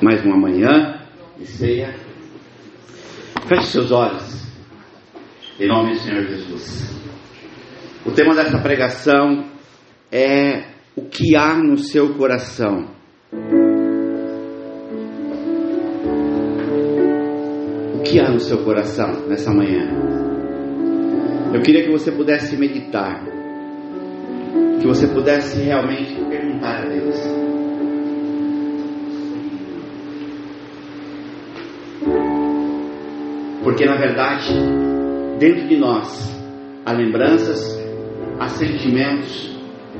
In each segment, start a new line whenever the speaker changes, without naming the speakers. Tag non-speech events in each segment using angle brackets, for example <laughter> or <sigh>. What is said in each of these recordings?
mais uma manhã de ceia. Feche seus olhos, em nome do Senhor Jesus. O tema dessa pregação é o que há no seu coração. O que há no seu coração nessa manhã? Eu queria que você pudesse meditar, que você pudesse realmente perguntar a Deus. Porque na verdade, dentro de nós, há lembranças, há sentimentos,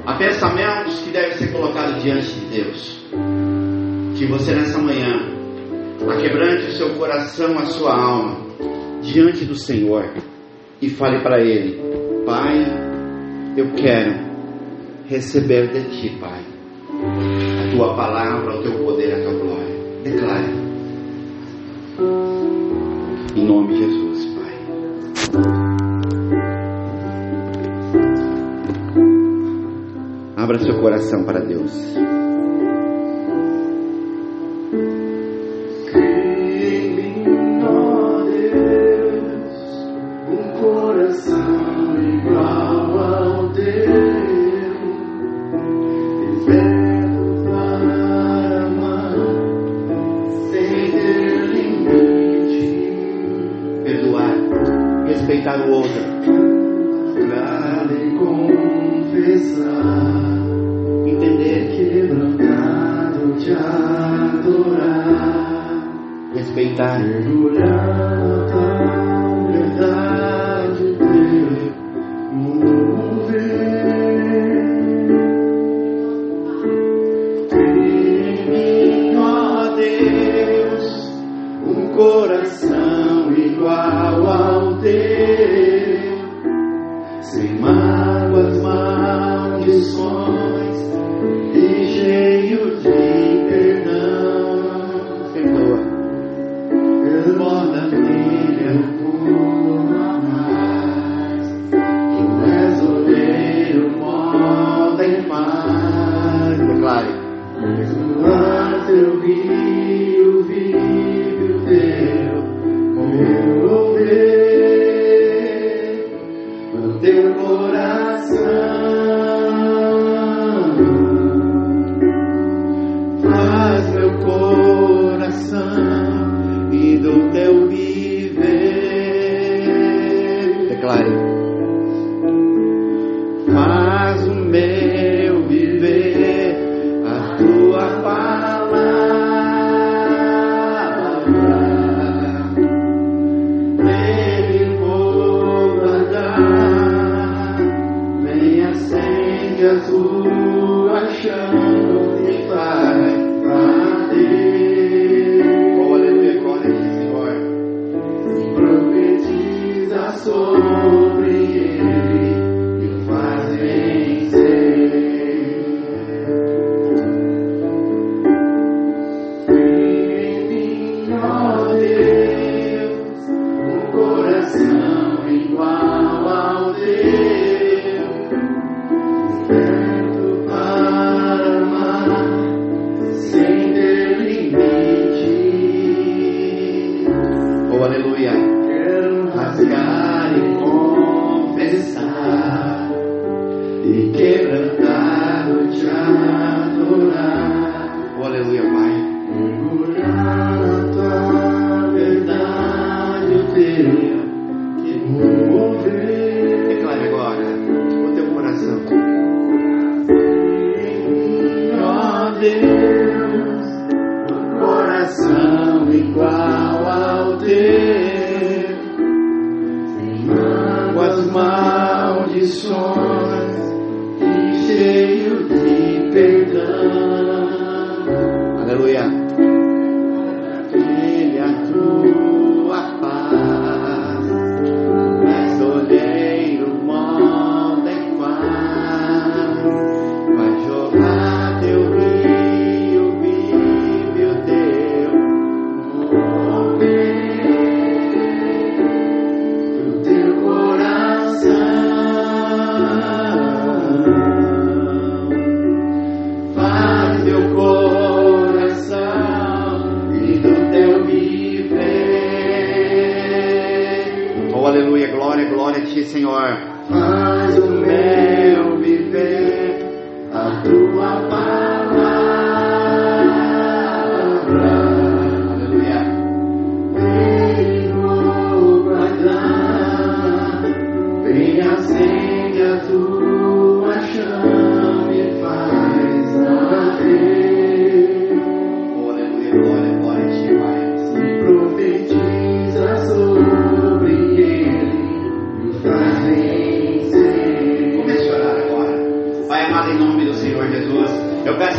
há pensamentos que devem ser colocados diante de Deus. Que você nessa manhã aquebrante o seu coração, a sua alma diante do Senhor e fale para Ele: Pai, eu quero receber de Ti, Pai, a Tua palavra, o Teu poder, a Tua glória. Declare. Nome de Jesus, Pai. Abra seu coração para Deus.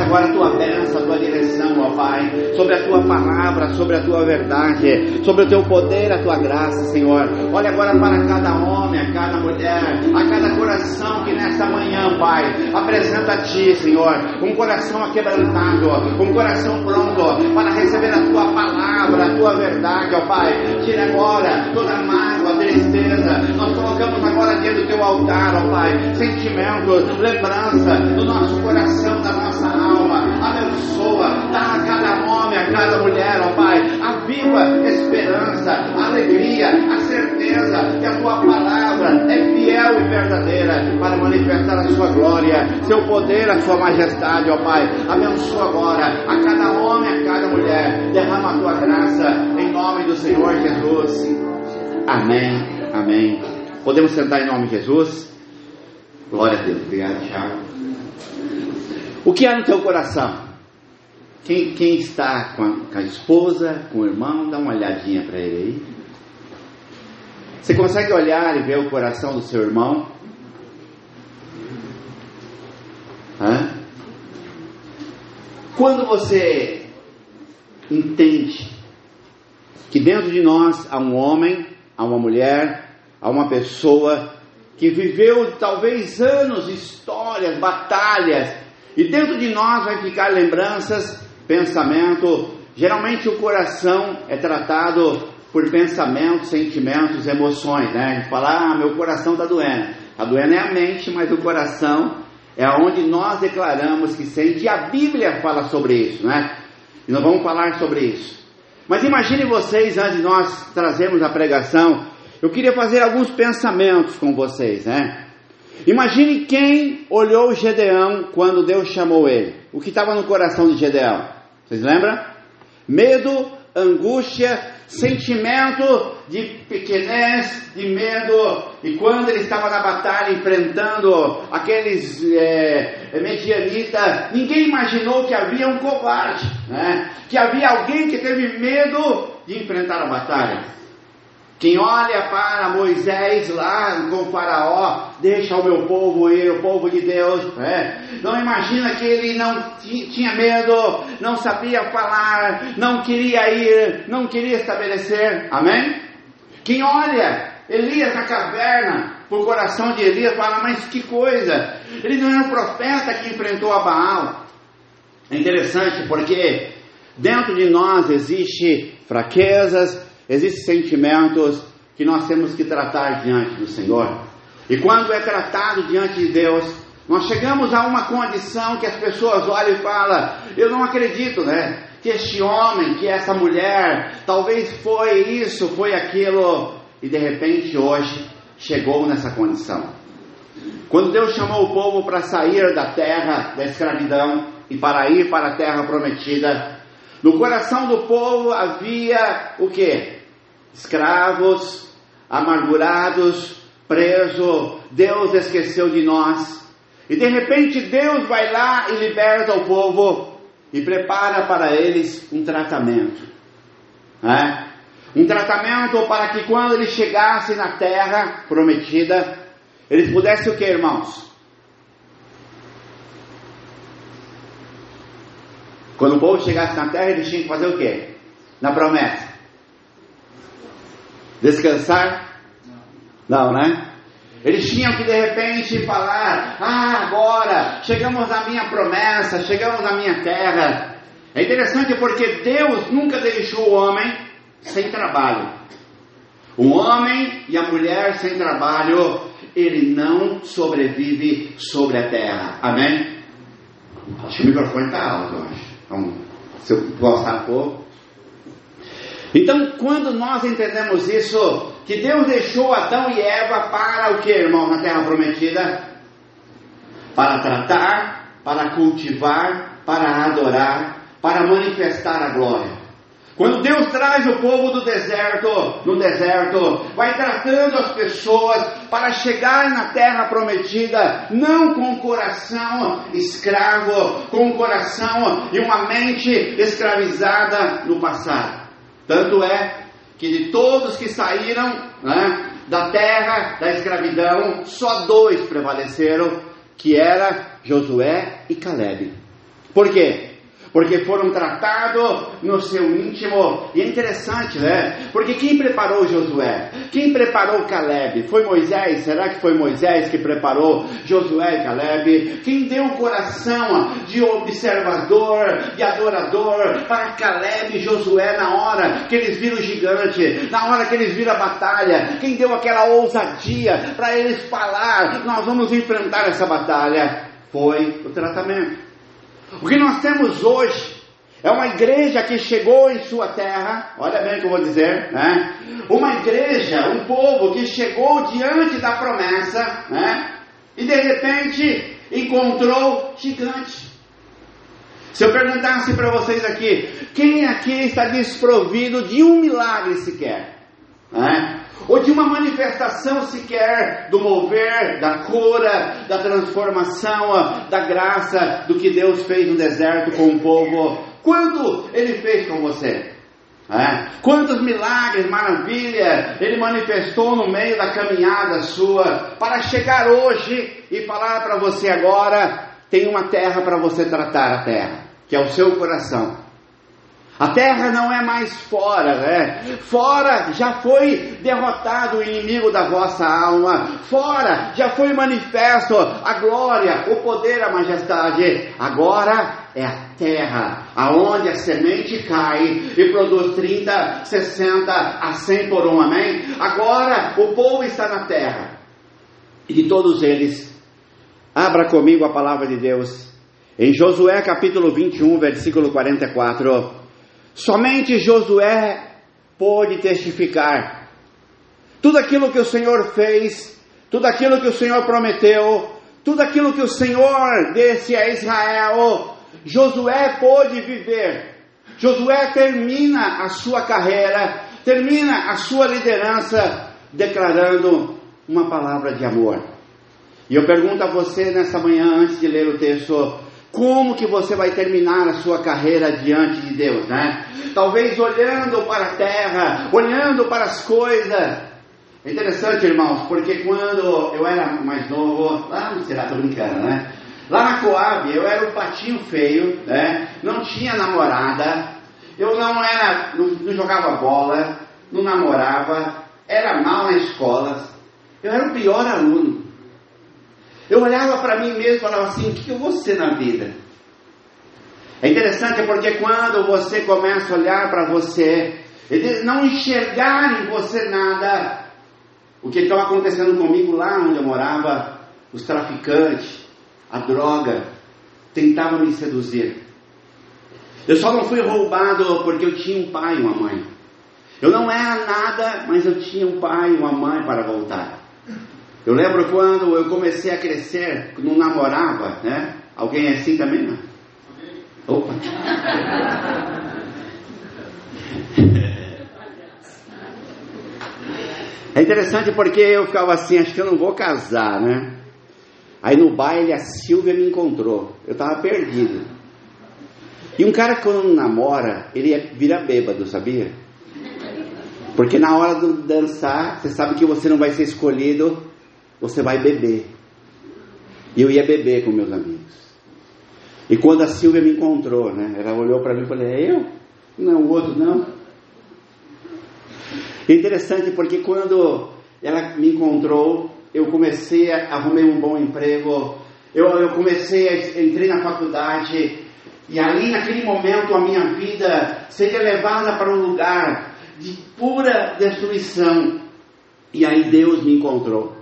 Agora
a tua
bênção, a tua direção, ó Pai, sobre a tua palavra, sobre a tua verdade, sobre o teu poder, a tua graça, Senhor. Olha agora para cada homem, a cada mulher, a cada coração que nesta manhã, Pai, apresenta a ti, Senhor, um coração aquebrantado, um coração pronto para receber a tua palavra, a tua verdade, ó Pai. Tira agora toda a mágoa, tristeza. Nós colocamos agora diante do teu altar, ó Pai, sentimentos, lembrança do nosso coração, da nossa alma. Abençoa, dá a cada homem, a cada mulher, ó Pai, a viva esperança, a alegria, a certeza que a tua palavra é fiel e verdadeira para manifestar a sua glória, seu poder, a sua majestade, ó Pai. Abençoa agora a cada homem, a cada mulher. Derrama a tua graça em nome do Senhor Jesus. Amém. Amém. Podemos sentar em nome de Jesus? Glória a Deus. Obrigado, Thiago. O que há no teu coração? Quem, quem está com a, com a esposa, com o irmão, dá uma olhadinha para ele aí. Você consegue olhar e ver o coração do seu irmão? Hã? Quando você entende que dentro de nós há um homem, há uma mulher, há uma pessoa que viveu talvez anos, histórias, batalhas, e dentro de nós vai ficar lembranças, pensamento. Geralmente o coração é tratado por pensamentos, sentimentos, emoções, né? A gente fala, ah, meu coração está doendo. Está doendo é a mente, mas o coração é onde nós declaramos que sente. E a Bíblia fala sobre isso, né? E nós vamos falar sobre isso. Mas imagine vocês, antes de nós trazermos a pregação, eu queria fazer alguns pensamentos com vocês, né? Imagine quem olhou Gedeão quando Deus chamou ele. O que estava no coração de Gedeão? Vocês lembram? Medo, angústia, sentimento de pequenez, de medo. E quando ele estava na batalha enfrentando aqueles é, medianitas, ninguém imaginou que havia um covarde, né? que havia alguém que teve medo de enfrentar a batalha. Quem olha para Moisés lá com o Faraó, deixa o meu povo ir, o povo de Deus, né? não imagina que ele não tinha medo, não sabia falar, não queria ir, não queria estabelecer, amém? Quem olha Elias na caverna, o coração de Elias fala, mas que coisa, ele não era um profeta que enfrentou a Baal. É interessante porque dentro de nós existe fraquezas, existem sentimentos que nós temos que tratar diante do Senhor. E quando é tratado diante de Deus, nós chegamos a uma condição que as pessoas olham e falam: Eu não acredito, né? Que este homem, que essa mulher, talvez foi isso, foi aquilo, e de repente hoje chegou nessa condição. Quando Deus chamou o povo para sair da terra da escravidão e para ir para a terra prometida, no coração do povo havia o que? Escravos, amargurados, presos, Deus esqueceu de nós. E de repente Deus vai lá e liberta o povo e prepara para eles um tratamento. Né? Um tratamento para que quando eles chegassem na terra prometida, eles pudessem o que, irmãos? Quando o povo chegasse na terra, eles tinham que fazer o quê? Na promessa. Descansar? Não, né? Eles tinham que de repente falar: Ah, agora chegamos à minha promessa, chegamos à minha terra. É interessante porque Deus nunca deixou o homem sem trabalho. O homem e a mulher sem trabalho, ele não sobrevive sobre a terra. Amém? Acho que o microfone está alto, eu acho. Então, se eu gostar pouco. Então, quando nós entendemos isso, que Deus deixou Adão e Eva para o que, irmão, na terra prometida? Para tratar, para cultivar, para adorar, para manifestar a glória. Quando Deus traz o povo do deserto, no deserto, vai tratando as pessoas para chegar na terra prometida, não com o coração escravo, com o coração e uma mente escravizada no passado. Tanto é que de todos que saíram né, da terra da escravidão, só dois prevaleceram, que era Josué e Caleb. Por quê? Porque foram tratados no seu íntimo. E é interessante, né? Porque quem preparou Josué? Quem preparou Caleb? Foi Moisés? Será que foi Moisés que preparou Josué e Caleb? Quem deu o coração de observador, de adorador para Caleb e Josué na hora que eles viram o gigante, na hora que eles viram a batalha? Quem deu aquela ousadia para eles falar: Nós vamos enfrentar essa batalha? Foi o tratamento. O que nós temos hoje é uma igreja que chegou em sua terra, olha bem o que eu vou dizer, né? Uma igreja, um povo que chegou diante da promessa, né? E de repente encontrou gigante. Se eu perguntasse para vocês aqui, quem aqui está desprovido de um milagre sequer? Né? Ou de uma manifestação sequer do mover, da cura, da transformação, da graça do que Deus fez no deserto com o povo. Quanto Ele fez com você? É? Quantos milagres, maravilha Ele manifestou no meio da caminhada sua para chegar hoje e falar para você agora: tem uma terra para você tratar a terra, que é o seu coração. A terra não é mais fora, né? Fora já foi derrotado o inimigo da vossa alma. Fora já foi manifesto a glória, o poder, a majestade. Agora é a terra, aonde a semente cai e produz 30, 60 a 100 por um, amém? Agora o povo está na terra. E de todos eles, abra comigo a palavra de Deus. Em Josué capítulo 21, versículo 44. Somente Josué pôde testificar. Tudo aquilo que o Senhor fez, tudo aquilo que o Senhor prometeu, tudo aquilo que o Senhor disse a Israel, Josué pôde viver. Josué termina a sua carreira, termina a sua liderança, declarando uma palavra de amor. E eu pergunto a você nessa manhã, antes de ler o texto, como que você vai terminar a sua carreira diante de Deus, né? Talvez olhando para a terra, olhando para as coisas. É interessante, irmãos, porque quando eu era mais novo, lá no Será, tô brincando, né? Lá na Coab, eu era o patinho feio, né? Não tinha namorada, eu não era, não, não jogava bola, não namorava, era mal na escola, eu era o pior aluno. Eu olhava para mim mesmo e falava assim: o que eu vou ser na vida? É interessante porque quando você começa a olhar para você e não enxergar em você nada, o que estava acontecendo comigo lá onde eu morava, os traficantes, a droga, tentavam me seduzir. Eu só não fui roubado porque eu tinha um pai e uma mãe. Eu não era nada, mas eu tinha um pai e uma mãe para voltar. Eu lembro quando eu comecei a crescer, não namorava, né? Alguém é assim também, não? Opa! <laughs> É interessante porque eu ficava assim, acho que eu não vou casar, né? Aí no baile a Silvia me encontrou. Eu estava perdido. E um cara que quando namora, ele vira bêbado, sabia? Porque na hora de dançar, você sabe que você não vai ser escolhido você vai beber. E eu ia beber com meus amigos. E quando a Silvia me encontrou, né, ela olhou para mim e falou: É eu? Não, o outro não. Interessante porque quando ela me encontrou, eu comecei a arrumei um bom emprego, eu, eu comecei a entrei na faculdade e ali naquele momento a minha vida seria levada para um lugar de pura destruição. E aí Deus me encontrou.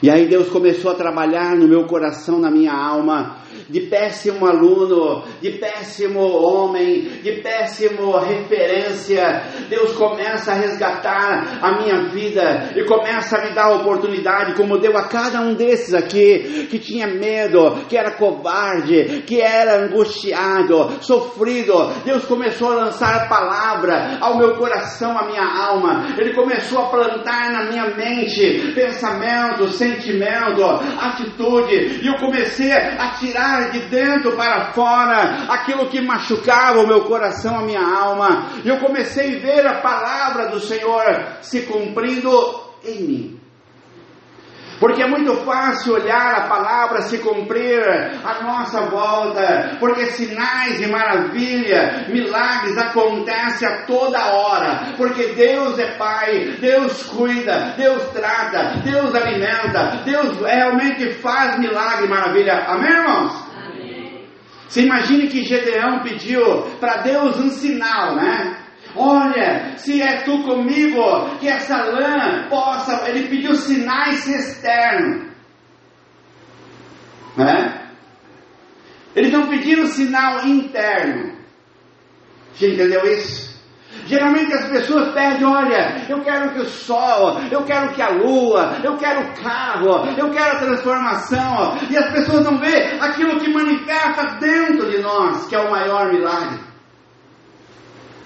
E aí Deus começou a trabalhar no meu coração, na minha alma, de péssimo aluno, de péssimo homem, de péssimo referência, Deus começa a resgatar a minha vida e começa a me dar oportunidade, como deu a cada um desses aqui, que tinha medo, que era covarde, que era angustiado, sofrido. Deus começou a lançar a palavra ao meu coração, à minha alma. Ele começou a plantar na minha mente pensamento, sentimento, atitude, e eu comecei a tirar de dentro para fora aquilo que machucava o meu coração, a minha alma. E eu comecei a ver a palavra do Senhor se cumprindo em mim. Porque é muito fácil olhar a palavra se cumprir à nossa volta, porque sinais e maravilha, milagres acontecem a toda hora, porque Deus é Pai, Deus cuida, Deus trata, Deus alimenta, Deus realmente faz milagre e maravilha. Amém, irmãos? Você imagine que Gedeão pediu para Deus um sinal, né? Olha, se é tu comigo, que essa lã possa. Ele pediu sinais externos. Né? Ele não pediu sinal interno. Você entendeu isso? Geralmente as pessoas pedem, olha, eu quero que o sol, eu quero que a lua, eu quero o carro, eu quero a transformação, e as pessoas não vê aquilo que manifesta dentro de nós, que é o maior milagre.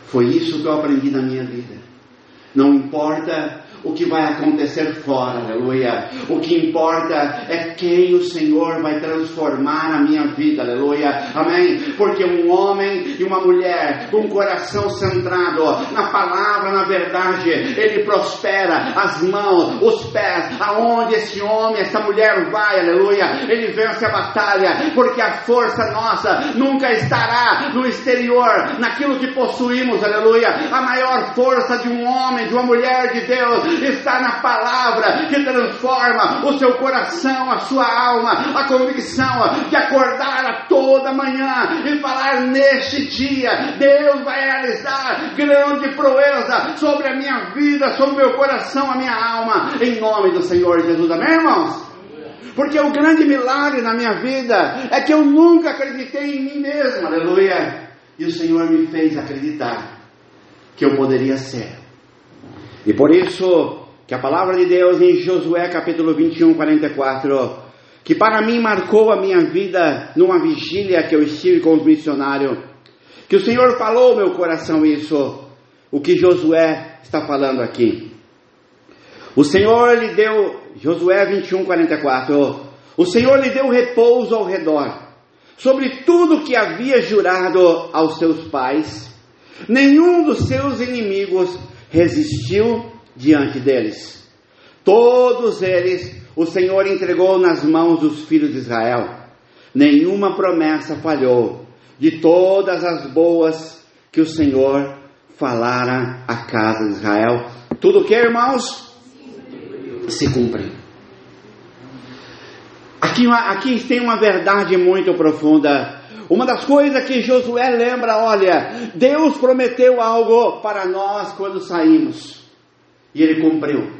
Foi isso que eu aprendi na minha vida. Não importa o que vai acontecer fora, aleluia. O que importa é quem o Senhor vai transformar na minha vida, aleluia. Amém? Porque um homem e uma mulher com o coração centrado na palavra, na verdade, ele prospera as mãos, os pés, aonde esse homem, essa mulher vai, aleluia. Ele vence a batalha, porque a força nossa nunca estará no exterior, naquilo que possuímos, aleluia. A maior força de um homem, de uma mulher de Deus, está na palavra que transforma o seu coração, a sua alma, a convicção de acordar a toda manhã e falar neste dia, Deus vai realizar grande proeza sobre a minha vida, sobre o meu coração, a minha alma, em nome do Senhor Jesus. Amém, irmãos? Porque o grande milagre na minha vida é que eu nunca acreditei em mim mesmo, aleluia. E o Senhor me fez acreditar que eu poderia ser. E por isso que a palavra de Deus em Josué capítulo 21, 44, que para mim marcou a minha vida numa vigília que eu estive com os missionários, que o Senhor falou ao meu coração isso, o que Josué está falando aqui. O Senhor lhe deu, Josué 21, 44, o Senhor lhe deu repouso ao redor, sobre tudo que havia jurado aos seus pais, nenhum dos seus inimigos resistiu diante deles. Todos eles o Senhor entregou nas mãos dos filhos de Israel. Nenhuma promessa falhou de todas as boas que o Senhor falara à casa de Israel. Tudo que, irmãos, se cumpre. Aqui, aqui tem uma verdade muito profunda. Uma das coisas que Josué lembra, olha, Deus prometeu algo para nós quando saímos. E ele cumpriu.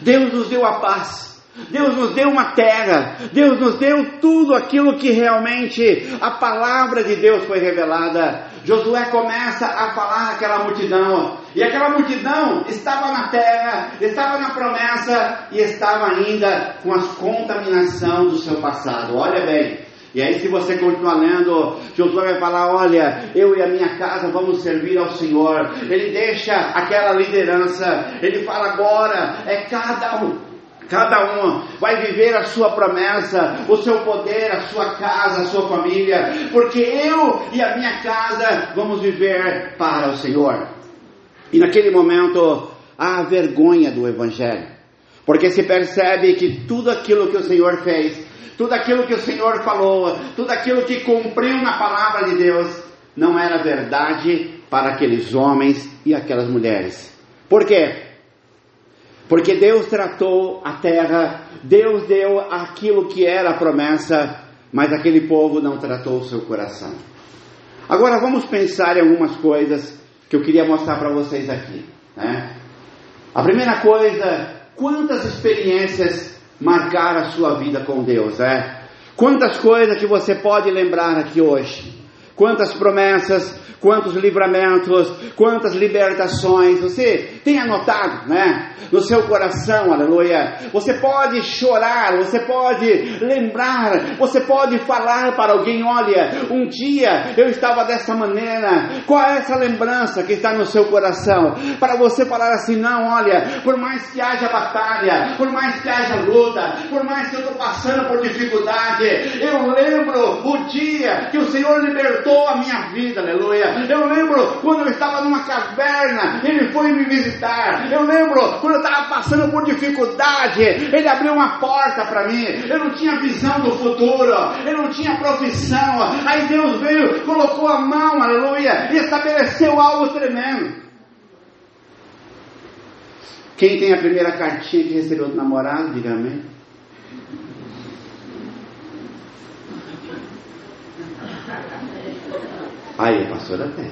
Deus nos deu a paz. Deus nos deu uma terra, Deus nos deu tudo aquilo que realmente a palavra de Deus foi revelada. Josué começa a falar àquela multidão, e aquela multidão estava na terra, estava na promessa e estava ainda com as contaminação do seu passado. Olha bem, e aí, se você continuar lendo, Josué vai falar: Olha, eu e a minha casa vamos servir ao Senhor. Ele deixa aquela liderança, ele fala: Agora é cada um. Cada um vai viver a sua promessa, o seu poder, a sua casa, a sua família, porque eu e a minha casa vamos viver para o Senhor. E naquele momento há a vergonha do Evangelho, porque se percebe que tudo aquilo que o Senhor fez tudo aquilo que o Senhor falou, tudo aquilo que cumpriu na palavra de Deus, não era verdade para aqueles homens e aquelas mulheres. Por quê? Porque Deus tratou a terra, Deus deu aquilo que era a promessa, mas aquele povo não tratou o seu coração. Agora vamos pensar em algumas coisas que eu queria mostrar para vocês aqui. Né? A primeira coisa, quantas experiências marcar a sua vida com Deus, é? Quantas coisas que você pode lembrar aqui hoje? Quantas promessas, quantos livramentos, quantas libertações. Você tem anotado, né? No seu coração, aleluia. Você pode chorar, você pode lembrar, você pode falar para alguém: olha, um dia eu estava dessa maneira. Qual é essa lembrança que está no seu coração? Para você falar assim: não, olha, por mais que haja batalha, por mais que haja luta, por mais que eu estou passando por dificuldade, eu lembro o dia que o Senhor libertou a minha vida, aleluia. Eu lembro quando eu estava numa caverna, Ele foi me visitar. Eu lembro quando eu estava passando por dificuldade, Ele abriu uma porta para mim. Eu não tinha visão do futuro, eu não tinha profissão. Aí Deus veio, colocou a mão, aleluia, e estabeleceu algo tremendo. Quem tem a primeira cartinha que recebeu do namorado, diga amém. Aí, a pastora tem.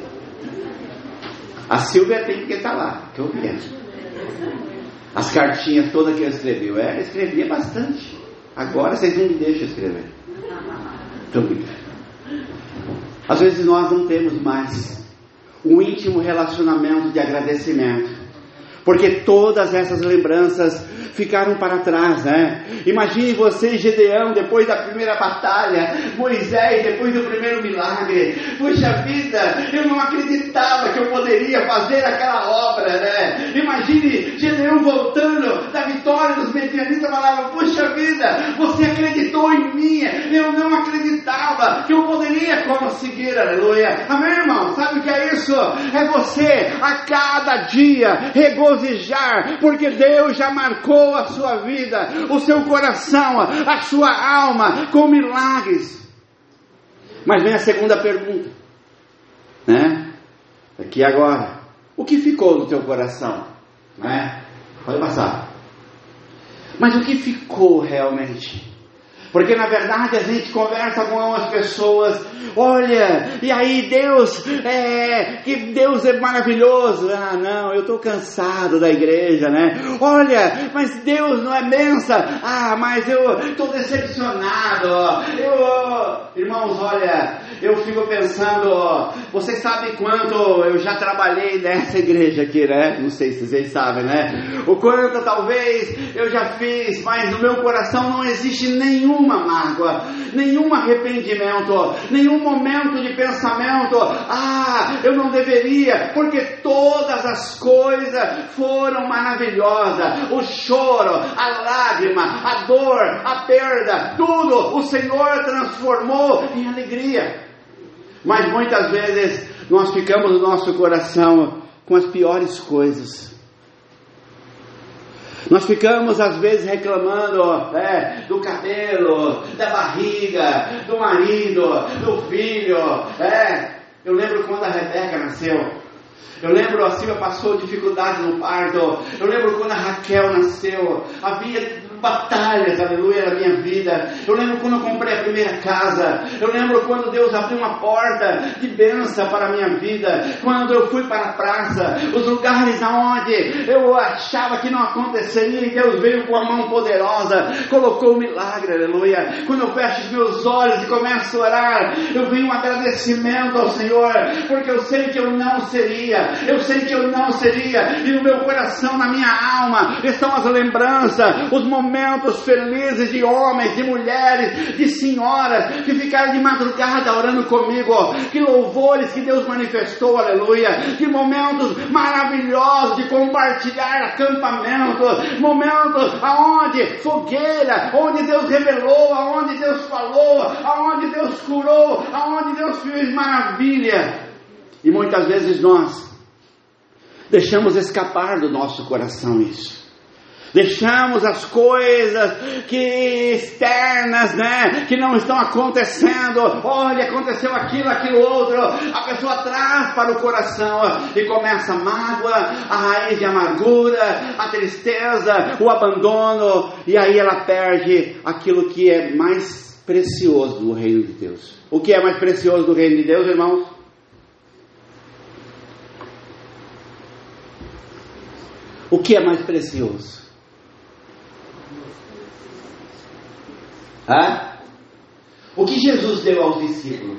A Silvia tem porque está lá, que eu vi. As cartinhas todas que ela escreveu. Ela escrevia bastante. Agora vocês não me deixam escrever. Estou brincando. Às vezes nós não temos mais um íntimo relacionamento de agradecimento. Porque todas essas lembranças ficaram para trás, né? Imagine você, Gedeão, depois da primeira batalha, Moisés, depois do primeiro milagre. Puxa vida, eu não acreditava que eu poderia fazer aquela obra, né? Imagine Gedeão voltando da vitória dos medianitas, falava: Puxa vida, você acreditou em mim, eu não acreditava que eu poderia conseguir, aleluia. Amém, irmão? Sabe o que é isso? É você a cada dia regozijar, porque Deus já marcou a sua vida, o seu coração, a sua alma com milagres. Mas vem a segunda pergunta, né? Aqui agora, o que ficou no teu coração? Né? Pode passar. Mas o que ficou realmente? Porque na verdade a gente conversa com algumas pessoas, olha, e aí Deus, é, que Deus é maravilhoso. Ah, não, eu estou cansado da igreja, né? Olha, mas Deus não é benção. Ah, mas eu estou decepcionado. Eu, irmãos, olha, eu fico pensando, vocês sabem quanto eu já trabalhei nessa igreja aqui, né? Não sei se vocês sabem, né? O quanto talvez eu já fiz, mas no meu coração não existe nenhum nenhuma mágoa, nenhum arrependimento, nenhum momento de pensamento, ah, eu não deveria, porque todas as coisas foram maravilhosas, o choro, a lágrima, a dor, a perda, tudo o Senhor transformou em alegria. Mas muitas vezes nós ficamos no nosso coração com as piores coisas. Nós ficamos às vezes reclamando é, do cabelo, da barriga, do marido, do filho. É. Eu lembro quando a Rebeca nasceu. Eu lembro a Silvia passou dificuldade no parto. Eu lembro quando a Raquel nasceu. Havia batalhas, aleluia, na minha vida. Eu lembro quando eu comprei a primeira casa. Eu lembro quando Deus abriu uma porta de bênção para a minha vida. Quando eu fui para a praça, os lugares aonde eu achava que não aconteceria e Deus veio com a mão poderosa, colocou o um milagre, aleluia. Quando eu fecho os meus olhos e começo a orar, eu venho um agradecimento ao Senhor, porque eu sei que eu não seria, eu sei que eu não seria, e no meu coração, na minha alma, estão as lembranças, os momentos momentos felizes de homens, de mulheres, de senhoras que ficaram de madrugada orando comigo. Que louvores que Deus manifestou, aleluia. Que momentos maravilhosos de compartilhar acampamentos, momentos aonde fogueira, onde Deus revelou, aonde Deus falou, aonde Deus curou, aonde Deus fez maravilha. E muitas vezes nós deixamos escapar do nosso coração isso. Deixamos as coisas que externas, né, que não estão acontecendo. Olha, aconteceu aquilo, aquilo outro. A pessoa traz para o coração e começa a mágoa, a raiz de amargura, a tristeza, o abandono, e aí ela perde aquilo que é mais precioso do reino de Deus. O que é mais precioso do reino de Deus, irmãos? O que é mais precioso? Hã? O que Jesus deu aos discípulos?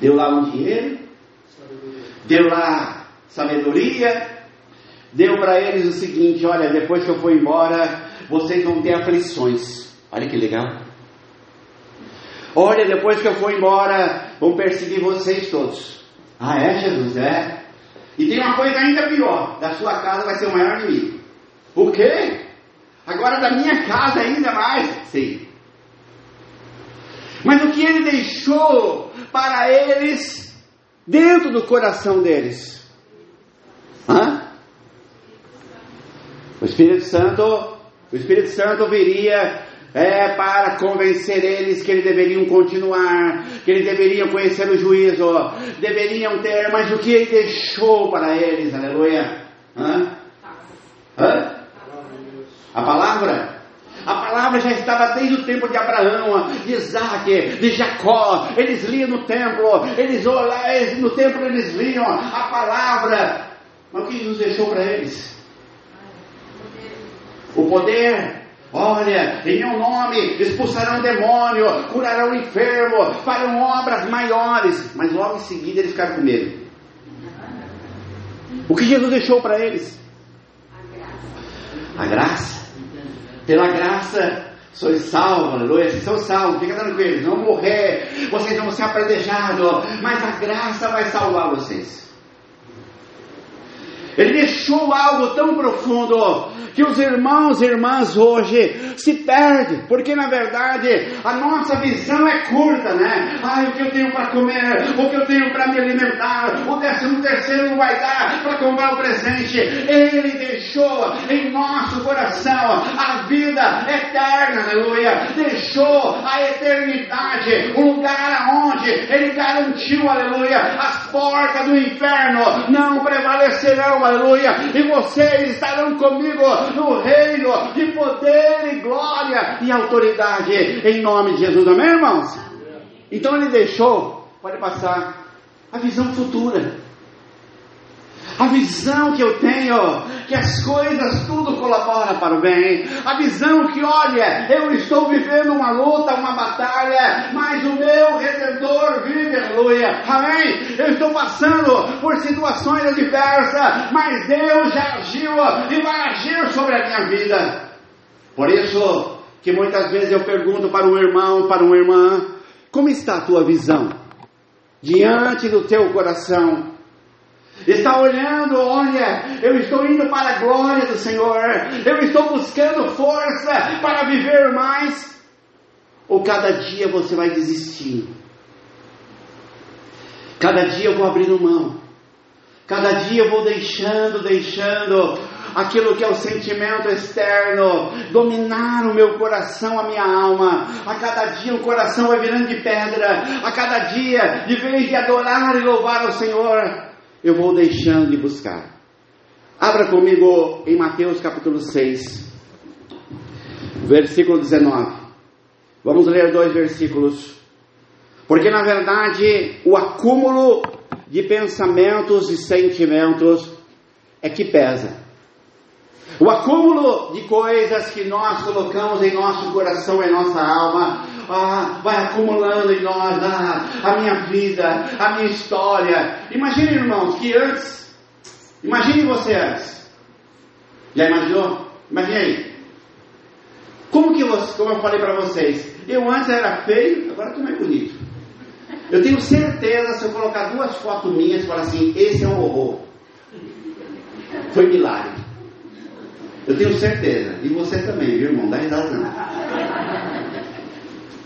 Deu lá um dinheiro, deu lá sabedoria, deu para eles o seguinte: olha, depois que eu for embora, vocês vão ter aflições. Olha que legal. Olha, depois que eu for embora, vão perseguir vocês todos. Ah, é, Jesus? É. E tem uma coisa ainda pior: da sua casa vai ser o maior inimigo. O quê? Agora da minha casa ainda mais? Sim. Mas o que ele deixou para eles dentro do coração deles? Hã? O Espírito Santo, o Espírito Santo viria é, para convencer eles que eles deveriam continuar, que eles deveriam conhecer o juízo, deveriam ter, mas o que ele deixou para eles, aleluia? Hã? Hã? A palavra? A palavra já estava desde o tempo de Abraão, de Isaac, de Jacó. Eles liam no templo, eles olhavam, no templo eles liam a palavra. Mas o que Jesus deixou para eles? O poder. Olha, em meu nome expulsarão demônio, curarão o enfermo, farão obras maiores. Mas logo em seguida eles ficaram com medo. O que Jesus deixou para eles? A graça. Pela graça sois salvos, aleluia. Vocês são salvos, fica tranquilo, não morrer, vocês vão ser apredejados, mas a graça vai salvar vocês. Ele deixou algo tão profundo que os irmãos e irmãs hoje se perdem, porque na verdade a nossa visão é curta, né? Ai, o que eu tenho para comer, o que eu tenho para me alimentar, o décimo terceiro não vai dar para comprar o presente. Ele deixou em nosso coração a vida eterna, aleluia. Deixou a eternidade, o lugar onde ele garantiu, aleluia, as portas do inferno não prevalecerão, aleluia, e vocês estarão comigo no reino de poder e glória e autoridade em nome de Jesus. Amém, irmãos? Então ele deixou, pode passar, a visão futura. A visão que eu tenho, que as coisas tudo colabora para o bem. A visão que, olha, eu estou vivendo uma luta, uma batalha, mas o meu redentor vive, aleluia. Amém? Eu estou passando por situações adversas, mas Deus já agiu e vai agir sobre a minha vida. Por isso que muitas vezes eu pergunto para um irmão, para uma irmã, como está a tua visão? Diante do teu coração, Está olhando, olha, eu estou indo para a glória do Senhor, eu estou buscando força para viver mais. Ou cada dia você vai desistindo? Cada dia eu vou abrindo mão, cada dia eu vou deixando, deixando aquilo que é o sentimento externo dominar o meu coração, a minha alma. A cada dia o coração vai virando de pedra, a cada dia, de vez de adorar e louvar ao Senhor, eu vou deixando de buscar. Abra comigo em Mateus capítulo 6, versículo 19. Vamos ler dois versículos. Porque na verdade o acúmulo de pensamentos e sentimentos é que pesa. O acúmulo de coisas que nós colocamos em nosso coração, em nossa alma, ah, vai acumulando em nós ah, a minha vida, a minha história. Imagine, irmãos, que antes, imagine você antes. Já imaginou? Imagine aí. Como que você, como eu falei para vocês, eu antes era feio, agora estou mais bonito. Eu tenho certeza, se eu colocar duas fotos minhas, falar assim, esse é um horror. Foi milagre. Eu tenho certeza. E você também, viu, irmão? Dá risada não.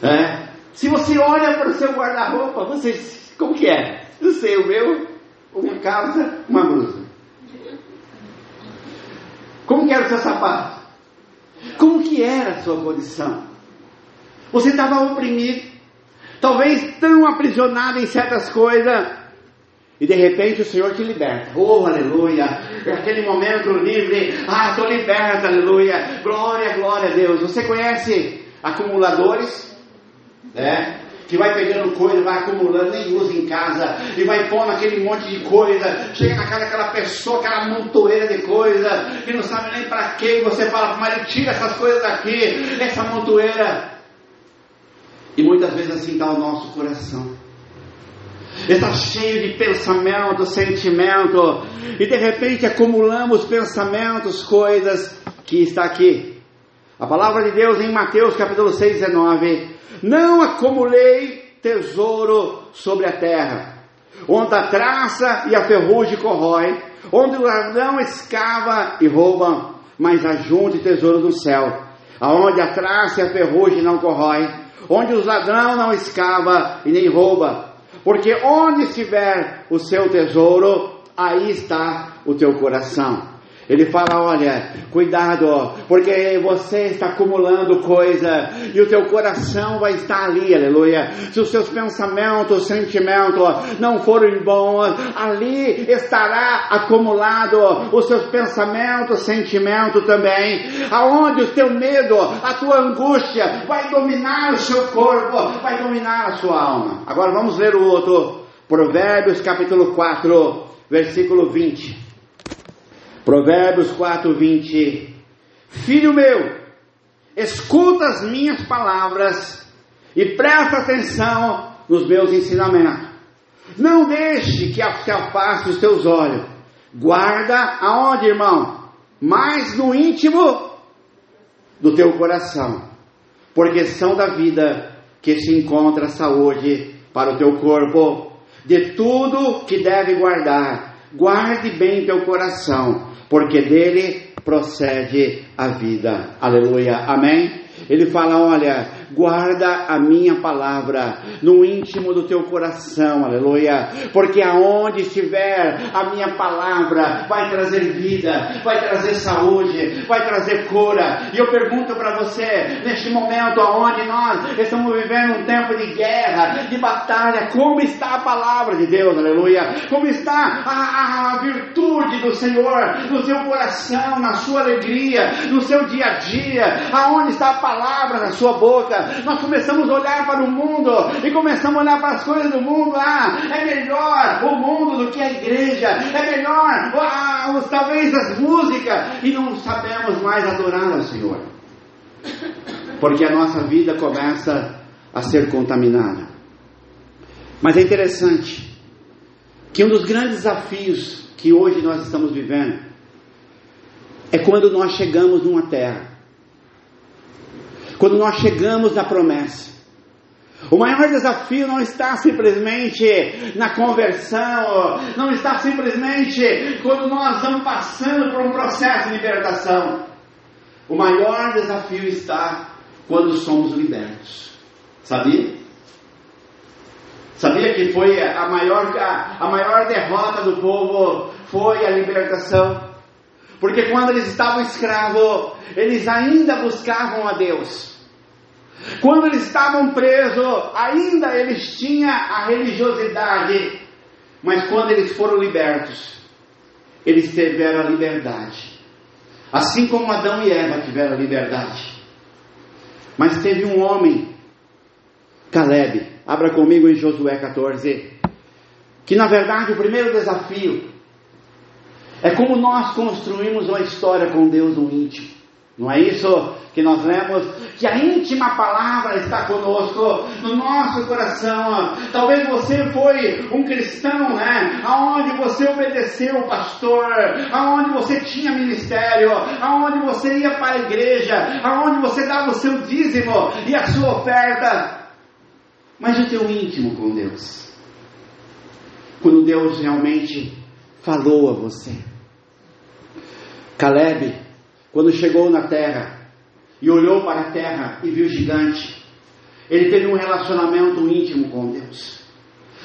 É. Se você olha para o seu guarda-roupa, você. Como que é? Eu sei, o meu, uma calça, uma blusa. Como que era o seu sapato? Como que era a sua condição? Você estava oprimido, talvez tão aprisionado em certas coisas, e de repente o Senhor te liberta. Oh, aleluia! É aquele momento livre. Ah, estou liberta, aleluia! Glória, glória a Deus. Você conhece acumuladores? É? Que vai pegando coisa, vai acumulando, nem usa em casa, e vai pondo aquele monte de coisa. Chega na casa daquela pessoa, aquela montoeira de coisa, que não sabe nem para quê. E você fala, mas tira essas coisas daqui, essa montoeira. E muitas vezes assim está o nosso coração. Está cheio de pensamento, sentimento, e de repente acumulamos pensamentos, coisas que está aqui. A palavra de Deus em Mateus capítulo 6, 19. Não acumulei tesouro sobre a terra, onde a traça e a ferrugem corrói, onde o ladrão escava e rouba, mas ajunte tesouro no céu, aonde a traça e a ferrugem não corrói, onde os ladrão não escava e nem rouba, porque onde estiver o seu tesouro, aí está o teu coração. Ele fala: olha, cuidado, porque você está acumulando coisa e o teu coração vai estar ali, aleluia. Se os seus pensamentos, sentimentos não forem bons, ali estará acumulado os seus pensamentos, sentimentos também. Aonde o teu medo, a tua angústia vai dominar o seu corpo, vai dominar a sua alma. Agora vamos ler o outro, Provérbios capítulo 4, versículo 20. Provérbios 4, 20. Filho meu, escuta as minhas palavras e presta atenção nos meus ensinamentos. Não deixe que se afaste os teus olhos. Guarda aonde, irmão? Mais no íntimo do teu coração. Porque são da vida que se encontra a saúde para o teu corpo. De tudo que deve guardar, guarde bem teu coração, porque dele procede a vida. Aleluia. Amém? Ele fala: Olha, guarda a minha palavra no íntimo do teu coração, aleluia, porque aonde estiver a minha palavra vai trazer vida, vai trazer saúde, vai trazer cura. E eu pergunto para você, neste momento aonde nós estamos vivendo um tempo de guerra, de batalha, como está a palavra de Deus, aleluia? Como está a, a virtude do Senhor no seu coração, na sua alegria, no seu dia a dia? Aonde está a palavra na sua boca? Nós começamos a olhar para o mundo e começamos a olhar para as coisas do mundo. Ah, é melhor o mundo do que a igreja, é melhor ah, os, talvez as músicas, e não sabemos mais adorar ao Senhor, porque a nossa vida começa a ser contaminada. Mas é interessante que um dos grandes desafios que hoje nós estamos vivendo é quando nós chegamos numa terra quando nós chegamos na promessa. O maior desafio não está simplesmente na conversão, não está simplesmente quando nós estamos passando por um processo de libertação. O maior desafio está quando somos libertos. Sabia? Sabia que foi a maior, a maior derrota do povo foi a libertação? Porque quando eles estavam escravos, eles ainda buscavam a Deus. Quando eles estavam presos, ainda eles tinham a religiosidade. Mas quando eles foram libertos, eles tiveram a liberdade. Assim como Adão e Eva tiveram a liberdade. Mas teve um homem, Caleb, abra comigo em Josué 14, que na verdade o primeiro desafio é como nós construímos uma história com Deus no íntimo. Não é isso que nós lemos? Que a íntima palavra está conosco, no nosso coração. Talvez você foi um cristão, né? Aonde você obedeceu o pastor, aonde você tinha ministério, aonde você ia para a igreja, aonde você dava o seu dízimo e a sua oferta. Mas o teu íntimo com Deus. Quando Deus realmente falou a você. Caleb, quando chegou na terra e olhou para a terra e viu gigante, ele teve um relacionamento íntimo com Deus.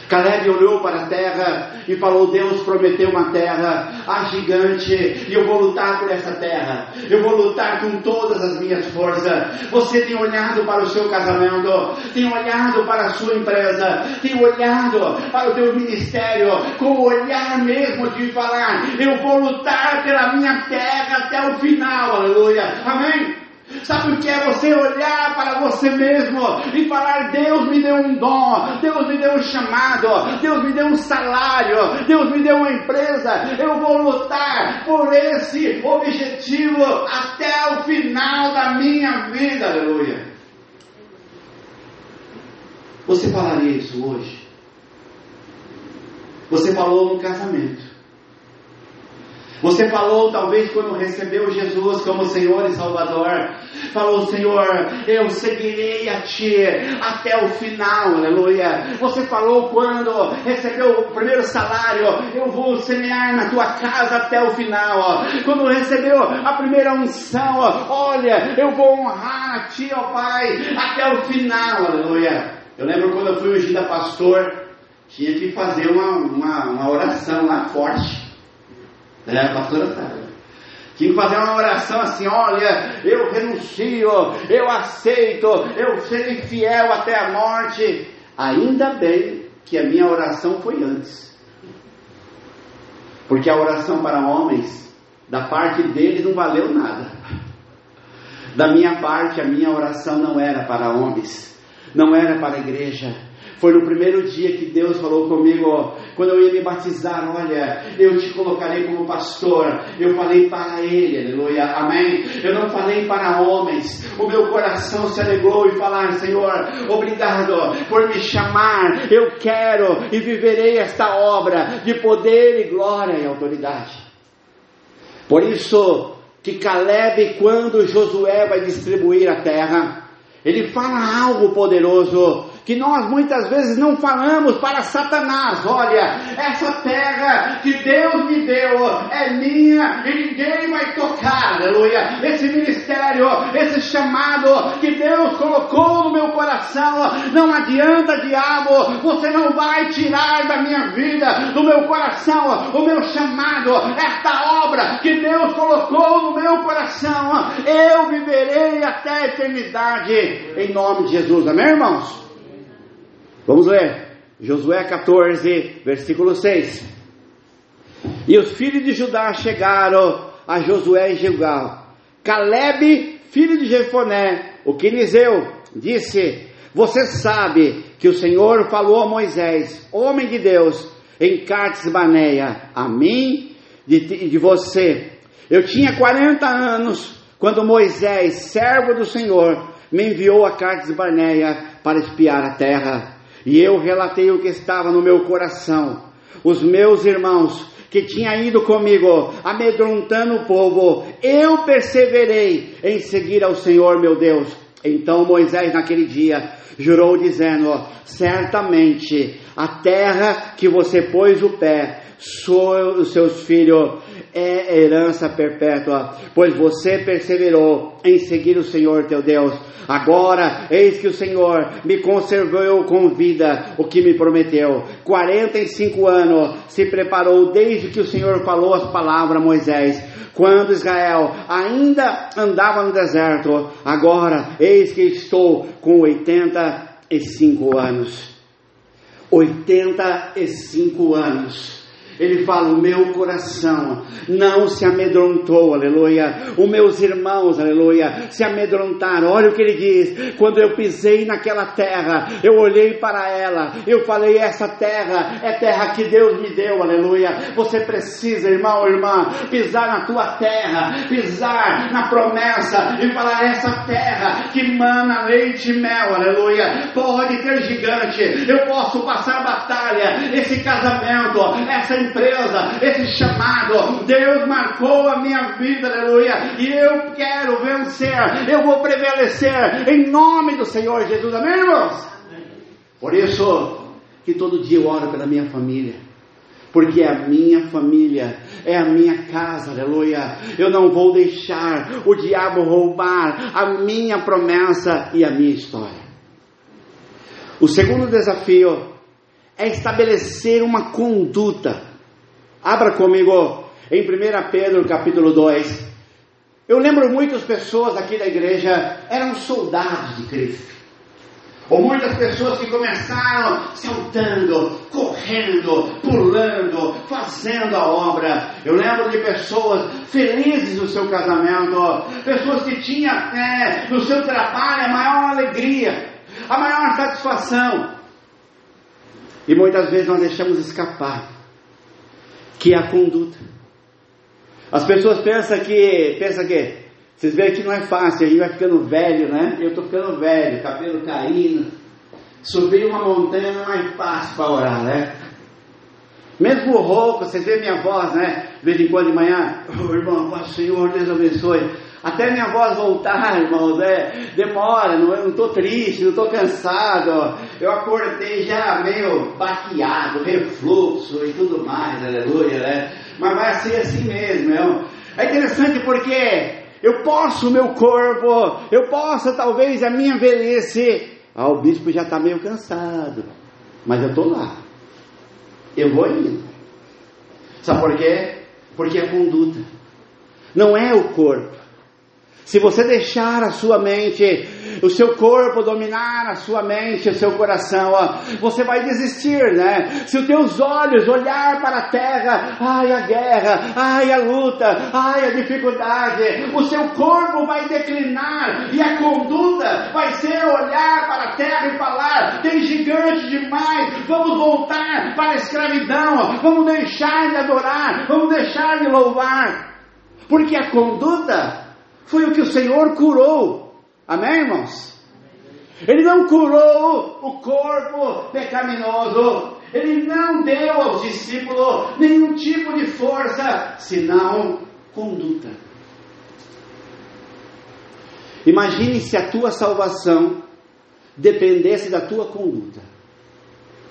Caleb olhou para a terra e falou: Deus prometeu uma terra a gigante, e eu vou lutar por essa terra, eu vou lutar com todas as minhas forças. Você tem olhado para o seu casamento, tem olhado para a sua empresa, tem olhado para o teu ministério, com o olhar mesmo de falar: Eu vou lutar pela minha terra até o final, aleluia, amém? Sabe o que é você olhar para você mesmo e falar: Deus me deu um dom, Deus me deu um chamado, Deus me deu um salário, Deus me deu uma empresa, eu vou lutar por esse objetivo até o final da minha vida, aleluia. Você falaria isso hoje? Você falou no casamento. Você falou, talvez, quando recebeu Jesus como Senhor e Salvador, falou: Senhor, eu seguirei a Ti até o final, aleluia. Você falou quando recebeu o primeiro salário: Eu vou semear na tua casa até o final. Quando recebeu a primeira unção: Olha, eu vou honrar a Ti, ó Pai, até o final, aleluia. Eu lembro quando eu fui ungida pastor, tinha que fazer uma, uma, uma oração lá forte. A pastora sabe. Tinha que fazer uma oração assim: olha, eu renuncio, eu aceito, eu serei fiel até a morte. Ainda bem que a minha oração foi antes. Porque a oração para homens, da parte deles, não valeu nada. Da minha parte, a minha oração não era para homens, não era para a igreja foi no primeiro dia que Deus falou comigo, quando eu ia me batizar, olha, eu te colocarei como pastor. Eu falei para ele, aleluia, amém. Eu não falei para homens. O meu coração se alegrou e falar, Senhor, obrigado por me chamar. Eu quero e viverei esta obra de poder e glória e autoridade. Por isso que Caleb, quando Josué vai distribuir a terra, ele fala algo poderoso que nós muitas vezes não falamos para Satanás: olha, essa terra que Deus me deu é minha e ninguém vai tocar, aleluia. Esse ministério, esse chamado que Deus colocou no meu coração, não adianta, diabo, você não vai tirar da minha vida, do meu coração, o meu chamado, esta obra que Deus colocou no meu coração, eu viverei até a eternidade, em nome de Jesus, amém, irmãos? Vamos ler. Josué 14, versículo 6. E os filhos de Judá chegaram a Josué em Gilgal. Caleb, filho de Jefoné, o quinizeu, disse: Você sabe que o Senhor falou a Moisés, homem de Deus, em Cartes Baneia, a mim e de, de você. Eu tinha 40 anos quando Moisés, servo do Senhor, me enviou a Cartes Barneia para espiar a terra. E eu relatei o que estava no meu coração. Os meus irmãos que tinham ido comigo, amedrontando o povo, eu perseverei em seguir ao Senhor meu Deus. Então Moisés, naquele dia, jurou, dizendo: Certamente a terra que você pôs o pé, os seus filhos é herança perpétua, pois você perseverou em seguir o Senhor teu Deus. Agora, eis que o Senhor me conservou com vida o que me prometeu. 45 anos se preparou desde que o Senhor falou as palavras a Moisés. Quando Israel ainda andava no deserto, agora eis que estou com 85 anos. 85 anos ele fala: O meu coração não se amedrontou, aleluia. Os meus irmãos, aleluia, se amedrontaram. Olha o que ele diz: Quando eu pisei naquela terra, eu olhei para ela, eu falei: Essa terra é terra que Deus me deu, aleluia. Você precisa, irmão, irmã, pisar na tua terra, pisar na promessa e falar: Essa terra que mana leite e mel, aleluia. Pode ter gigante, eu posso passar batalha, esse casamento, essa esse chamado. Deus marcou a minha vida, aleluia. E eu quero vencer, eu vou prevalecer em nome do Senhor Jesus, amém, irmãos? Por isso que todo dia eu oro pela minha família porque é a minha família, é a minha casa, aleluia. Eu não vou deixar o diabo roubar a minha promessa e a minha história. O segundo desafio é estabelecer uma conduta Abra comigo em 1 Pedro capítulo 2. Eu lembro muitas pessoas aqui da igreja eram soldados de Cristo. Ou muitas pessoas que começaram saltando, correndo, pulando, fazendo a obra. Eu lembro de pessoas felizes no seu casamento, pessoas que tinham é, no seu trabalho a maior alegria, a maior satisfação. E muitas vezes nós deixamos escapar que é a conduta. As pessoas pensam que, pensam que, vocês veem que não é fácil, a gente vai ficando velho, né? Eu estou ficando velho, cabelo caindo, subir uma montanha não é fácil para orar, né? Mesmo rouco, vocês veem minha voz, né? De vez em quando de manhã, oh, irmão, paz Senhor, Deus abençoe. Até minha voz voltar, <laughs> irmãos, é, demora, não, eu não estou triste, não estou cansado. Eu acordei já meio baqueado, refluxo e tudo mais, aleluia, né? Mas vai ser assim mesmo, é, é interessante porque eu posso o meu corpo, eu posso talvez a minha velhice. Ah, o bispo já está meio cansado, mas eu estou lá. Eu vou indo. Sabe por quê? Porque é conduta. Não é o corpo. Se você deixar a sua mente, o seu corpo dominar a sua mente, o seu coração, ó, você vai desistir, né? Se os teus olhos olhar para a terra, ai a guerra, ai a luta, ai a dificuldade, o seu corpo vai declinar e a conduta vai ser olhar para a terra e falar: tem gigante demais, vamos voltar para a escravidão, vamos deixar de adorar, vamos deixar de louvar, porque a conduta foi o que o Senhor curou. Amém, irmãos? Ele não curou o corpo pecaminoso. Ele não deu aos discípulos nenhum tipo de força, senão conduta. Imagine se a tua salvação dependesse da tua conduta.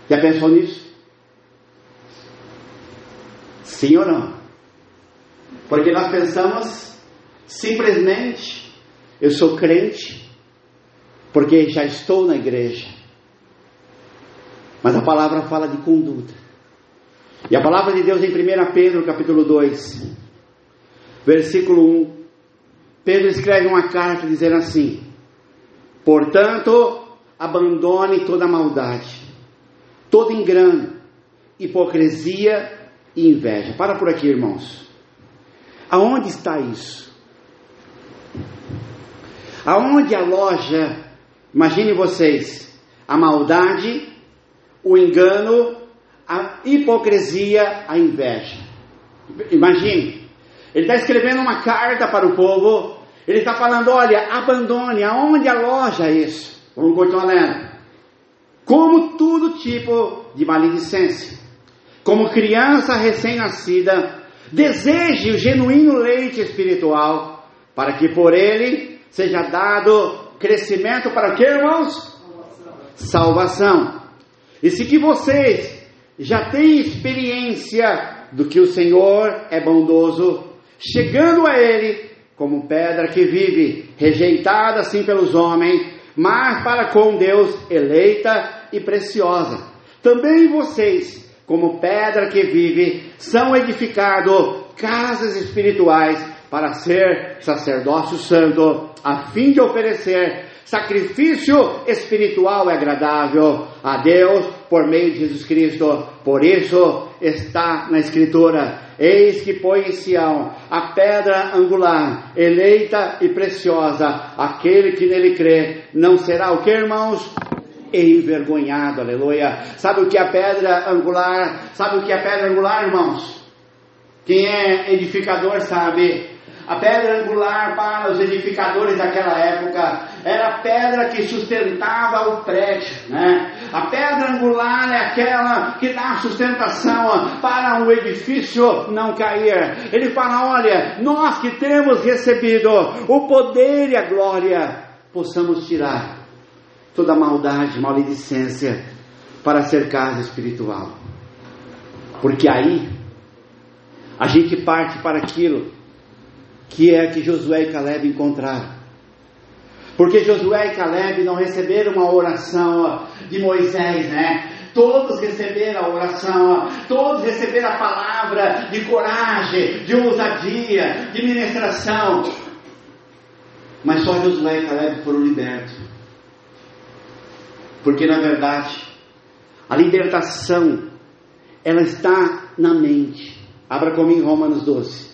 Já pensou nisso? Sim ou não? Porque nós pensamos Simplesmente, eu sou crente porque já estou na igreja. Mas a palavra fala de conduta. E a palavra de Deus em 1 Pedro, capítulo 2, versículo 1. Pedro escreve uma carta dizendo assim: Portanto, abandone toda maldade, todo engano, hipocrisia e inveja. Para por aqui, irmãos. Aonde está isso? Aonde a loja, imagine vocês, a maldade, o engano, a hipocrisia, a inveja. Imagine, ele está escrevendo uma carta para o povo, ele está falando: olha, abandone, aonde a loja isso? Vamos continuar lendo. Como todo tipo de maledicência, como criança recém-nascida, deseje o genuíno leite espiritual, para que por ele seja dado crescimento para que, irmãos? Salvação. E se que vocês já têm experiência do que o Senhor é bondoso, chegando a Ele como pedra que vive, rejeitada assim pelos homens, mas para com Deus eleita e preciosa. Também vocês, como pedra que vive, são edificados casas espirituais para ser sacerdócio santo, a fim de oferecer sacrifício espiritual e agradável a Deus por meio de Jesus Cristo. Por isso está na Escritura: Eis que põe em Sião a pedra angular, eleita e preciosa. Aquele que nele crê não será o que, irmãos? Envergonhado, aleluia. Sabe o que é a pedra angular? Sabe o que é a pedra angular, irmãos? Quem é edificador sabe a pedra angular para os edificadores daquela época era a pedra que sustentava o prédio, né? A pedra angular é aquela que dá sustentação para o edifício não cair. Ele fala: olha, nós que temos recebido o poder e a glória, possamos tirar toda a maldade, maledicência para ser casa espiritual. Porque aí a gente parte para aquilo que é que Josué e Caleb encontraram. Porque Josué e Caleb não receberam uma oração de Moisés, né? Todos receberam a oração, todos receberam a palavra de coragem, de ousadia, de ministração. Mas só Josué e Caleb foram libertos. Porque na verdade, a libertação, ela está na mente. Abra comigo Romanos 12.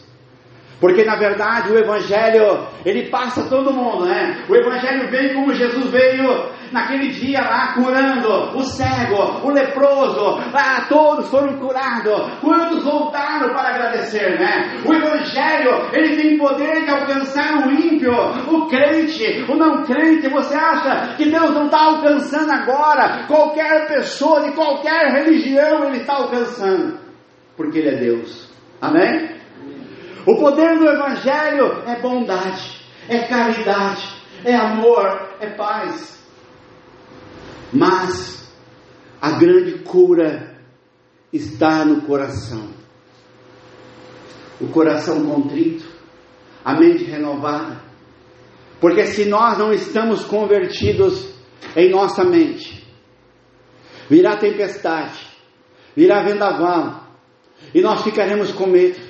Porque na verdade o Evangelho, ele passa todo mundo, né? O Evangelho vem como Jesus veio naquele dia lá curando o cego, o leproso, ah, todos foram curados. Quantos voltaram para agradecer, né? O Evangelho, ele tem poder de alcançar o ímpio, o crente, o não crente. Você acha que Deus não está alcançando agora? Qualquer pessoa de qualquer religião ele está alcançando, porque Ele é Deus. Amém? O poder do Evangelho é bondade, é caridade, é amor, é paz. Mas a grande cura está no coração. O coração contrito, a mente renovada. Porque se nós não estamos convertidos em nossa mente, virá tempestade, virá vendaval, e nós ficaremos com medo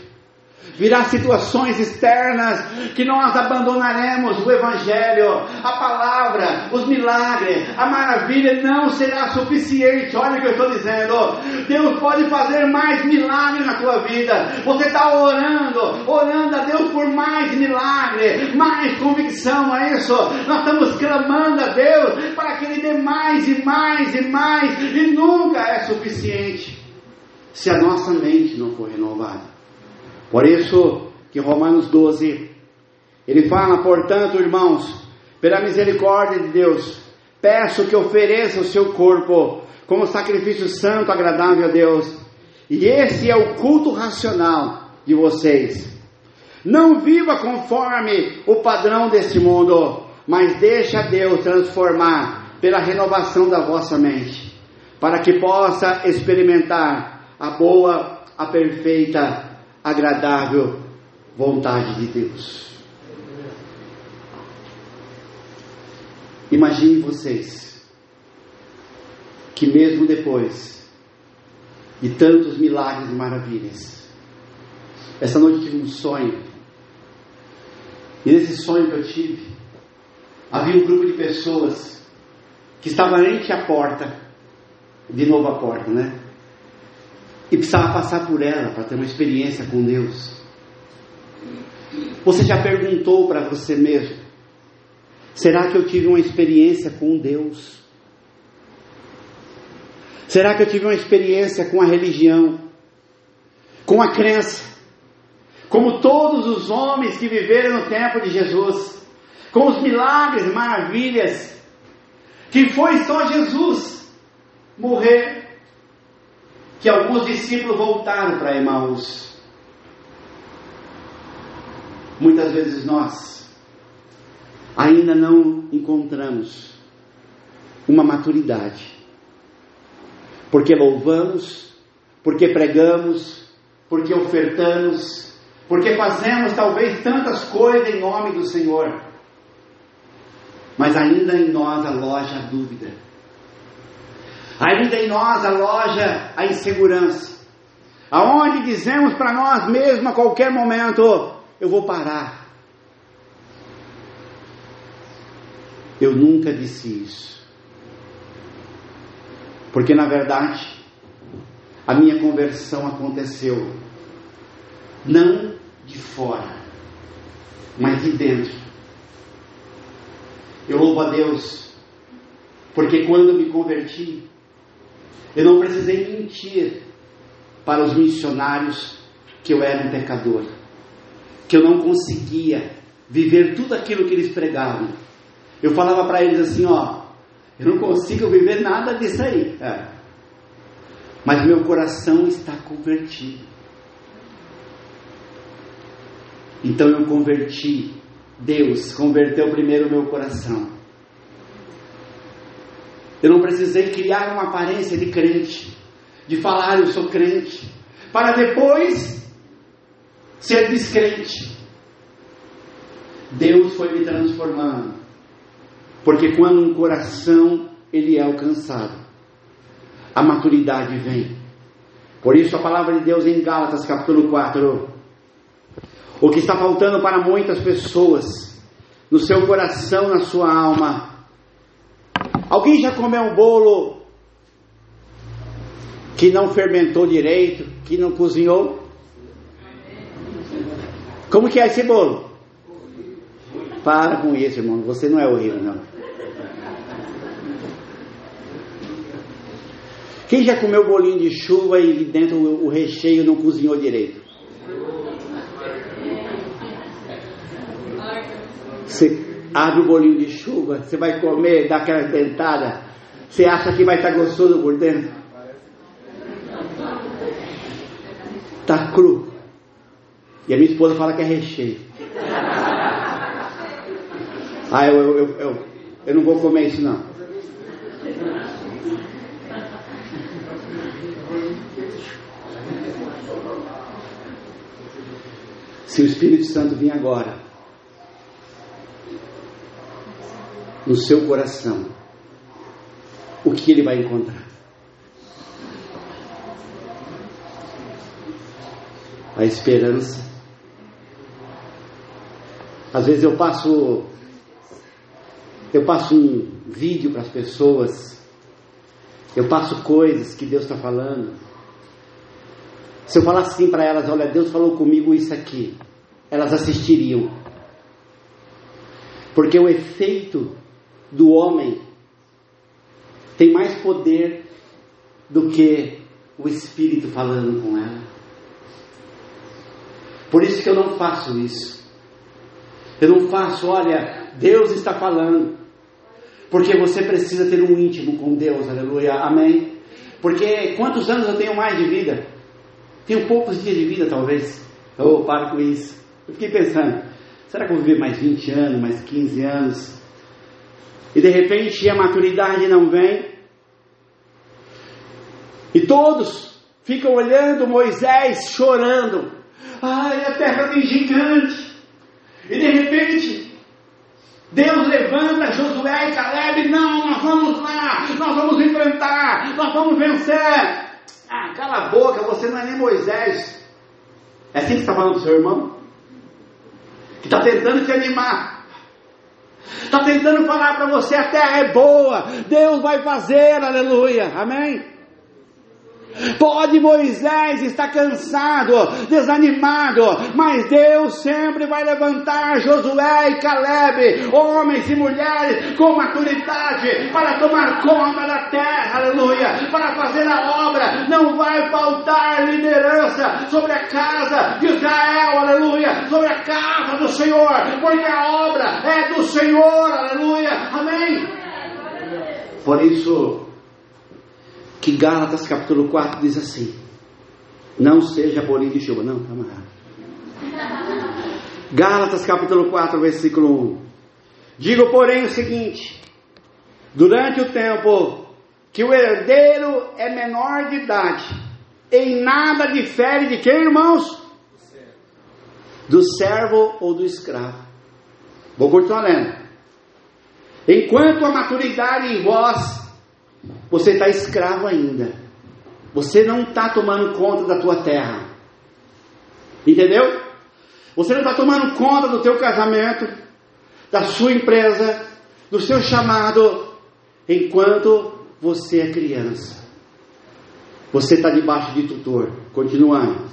virá situações externas que nós abandonaremos o Evangelho, a palavra, os milagres, a maravilha não será suficiente. Olha o que eu estou dizendo. Deus pode fazer mais milagres na tua vida. Você está orando, orando a Deus por mais milagre, mais convicção, é isso? Nós estamos clamando a Deus para que Ele dê mais e mais e mais, e nunca é suficiente se a nossa mente não for renovada. Por isso que Romanos 12, ele fala, portanto, irmãos, pela misericórdia de Deus, peço que ofereça o seu corpo como sacrifício santo, agradável a Deus. E esse é o culto racional de vocês. Não viva conforme o padrão deste mundo, mas deixa Deus transformar pela renovação da vossa mente, para que possa experimentar a boa, a perfeita agradável vontade de Deus. Imagine vocês que mesmo depois de tantos milagres e maravilhas, essa noite tive um sonho. E nesse sonho que eu tive, havia um grupo de pessoas que estava ante a porta, de novo a porta, né? E precisava passar por ela para ter uma experiência com Deus. Você já perguntou para você mesmo: será que eu tive uma experiência com Deus? Será que eu tive uma experiência com a religião, com a crença? Como todos os homens que viveram no tempo de Jesus, com os milagres, maravilhas, que foi só Jesus morrer que alguns discípulos voltaram para Emaús. Muitas vezes nós ainda não encontramos uma maturidade, porque louvamos, porque pregamos, porque ofertamos, porque fazemos talvez tantas coisas em nome do Senhor, mas ainda em nós aloja a dúvida Ainda em nós aloja a insegurança. Aonde dizemos para nós mesmos a qualquer momento: eu vou parar. Eu nunca disse isso. Porque na verdade, a minha conversão aconteceu não de fora, mas de dentro. Eu louvo a Deus, porque quando me converti, eu não precisei mentir para os missionários que eu era um pecador, que eu não conseguia viver tudo aquilo que eles pregavam. Eu falava para eles assim: ó, eu não consigo viver nada disso aí. É. Mas meu coração está convertido. Então eu converti. Deus converteu primeiro o meu coração. Eu não precisei criar uma aparência de crente, de falar eu sou crente, para depois ser descrente. Deus foi me transformando, porque quando um coração ele é alcançado, a maturidade vem. Por isso a palavra de Deus em Gálatas capítulo 4, o que está faltando para muitas pessoas, no seu coração, na sua alma, Alguém já comeu um bolo que não fermentou direito, que não cozinhou? Como que é esse bolo? Para com isso, irmão. Você não é horrível, não. Quem já comeu bolinho de chuva e dentro o recheio não cozinhou direito? Você abre o bolinho de chuva, você vai comer, dá aquela dentada, você acha que vai estar gostoso por dentro? Está cru. E a minha esposa fala que é recheio. Ah, eu, eu, eu, eu, eu não vou comer isso não. Se o Espírito Santo vir agora, no seu coração, o que ele vai encontrar? A esperança. Às vezes eu passo eu passo um vídeo para as pessoas, eu passo coisas que Deus está falando. Se eu falasse assim para elas, olha, Deus falou comigo isso aqui, elas assistiriam. Porque o efeito do homem tem mais poder do que o Espírito falando com ela. Por isso que eu não faço isso. Eu não faço, olha, Deus está falando. Porque você precisa ter um íntimo com Deus, aleluia, amém. Porque quantos anos eu tenho mais de vida? Tenho poucos dias de vida, talvez. Oh, para com isso. Eu fiquei pensando, será que eu vou viver mais 20 anos, mais 15 anos? E de repente a maturidade não vem. E todos ficam olhando Moisés chorando. Ai, a terra tem gigante. E de repente, Deus levanta Josué e Caleb. Não, nós vamos lá, nós vamos enfrentar, nós vamos vencer. Ah, cala a boca, você não é nem Moisés. É assim que está falando do seu irmão? Que está tentando te animar. Está tentando falar para você: a terra é boa, Deus vai fazer, aleluia, amém? Pode Moisés estar cansado, desanimado, mas Deus sempre vai levantar Josué e Caleb, homens e mulheres com maturidade, para tomar conta da terra, aleluia, para fazer a obra. Não vai faltar liderança sobre a casa de Israel, aleluia, sobre a casa do Senhor, porque a obra é do Senhor, aleluia, amém. Por isso, que Gálatas capítulo 4 diz assim: Não seja bolinho de chuva. Não, calma Gálatas capítulo 4, versículo 1. Digo, porém, o seguinte: durante o tempo que o herdeiro é menor de idade, em nada difere de quem, irmãos? Do servo ou do escravo. Vou continuar lendo. Enquanto a maturidade em vós você está escravo ainda. Você não está tomando conta da tua terra. Entendeu? Você não está tomando conta do teu casamento, da sua empresa, do seu chamado, enquanto você é criança. Você está debaixo de tutor. Continuando.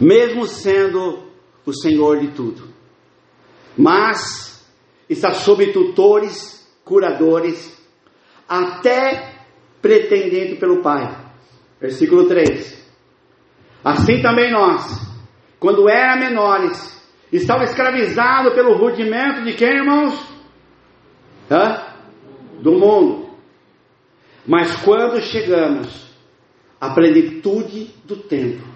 Mesmo sendo o Senhor de tudo. Mas está sob tutores, curadores, até pretendendo pelo Pai. Versículo 3. Assim também nós, quando eram menores, estavam escravizados pelo rudimento de quem, irmãos? Hã? Do mundo. Mas quando chegamos à plenitude do tempo,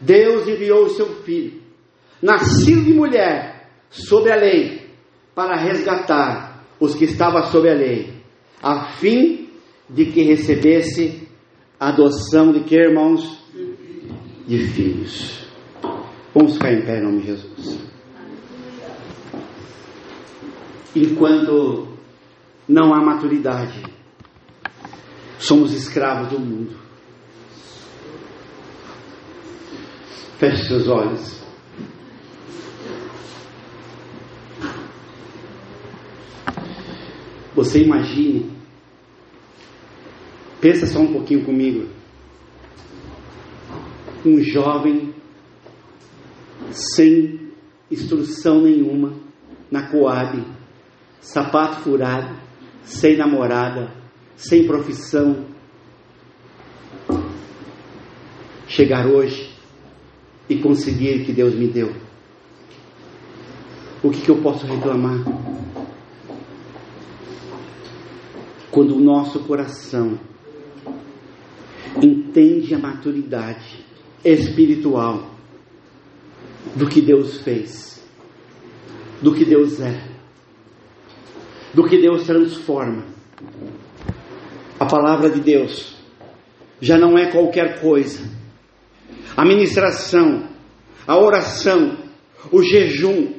Deus enviou o seu filho, nascido de mulher, sob a lei, para resgatar os que estavam sob a lei a fim de que recebesse a adoção de que, irmãos? De filhos. Vamos ficar em pé em nome de Jesus. Enquanto não há maturidade, somos escravos do mundo. Feche seus olhos. Você imagine, pensa só um pouquinho comigo, um jovem sem instrução nenhuma, na Coab, sapato furado, sem namorada, sem profissão. Chegar hoje e conseguir o que Deus me deu. O que, que eu posso reclamar? Quando o nosso coração entende a maturidade espiritual do que Deus fez, do que Deus é, do que Deus transforma. A palavra de Deus já não é qualquer coisa. A ministração, a oração, o jejum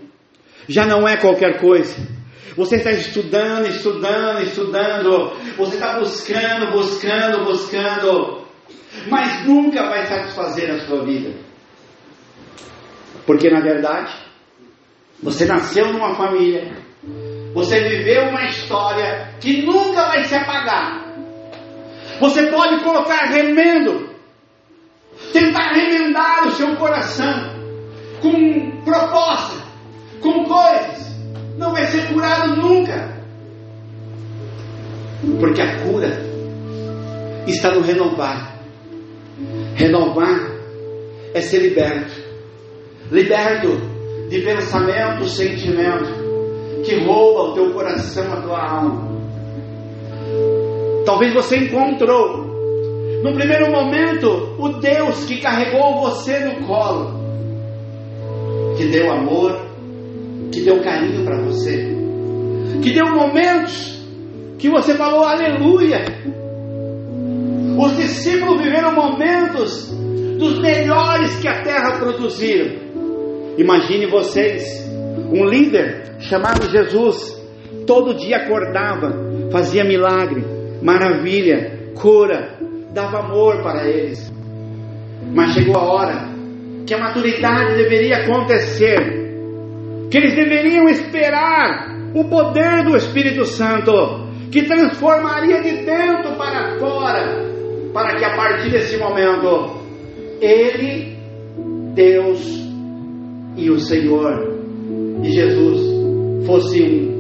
já não é qualquer coisa. Você está estudando, estudando, estudando. Você está buscando, buscando, buscando. Mas nunca vai satisfazer a sua vida. Porque na verdade, você nasceu numa família, você viveu uma história que nunca vai se apagar. Você pode colocar remendo, tentar remendar o seu coração com proposta, com coisas, não vai ser curado nunca. Porque a cura está no renovar. Renovar é ser liberto liberto de pensamento, sentimento que rouba o teu coração, a tua alma. Talvez você encontrou, no primeiro momento, o Deus que carregou você no colo, que deu amor, que deu carinho para você, que deu momentos que você falou aleluia. Os discípulos viveram momentos dos melhores que a terra produziram. Imagine vocês, um líder chamado Jesus, todo dia acordava, fazia milagre, maravilha, cura, dava amor para eles. Mas chegou a hora que a maturidade deveria acontecer, que eles deveriam esperar o poder do Espírito Santo, que transformaria de dentro para fora, para que a partir desse momento, Ele, Deus, e o Senhor e Jesus fosse um.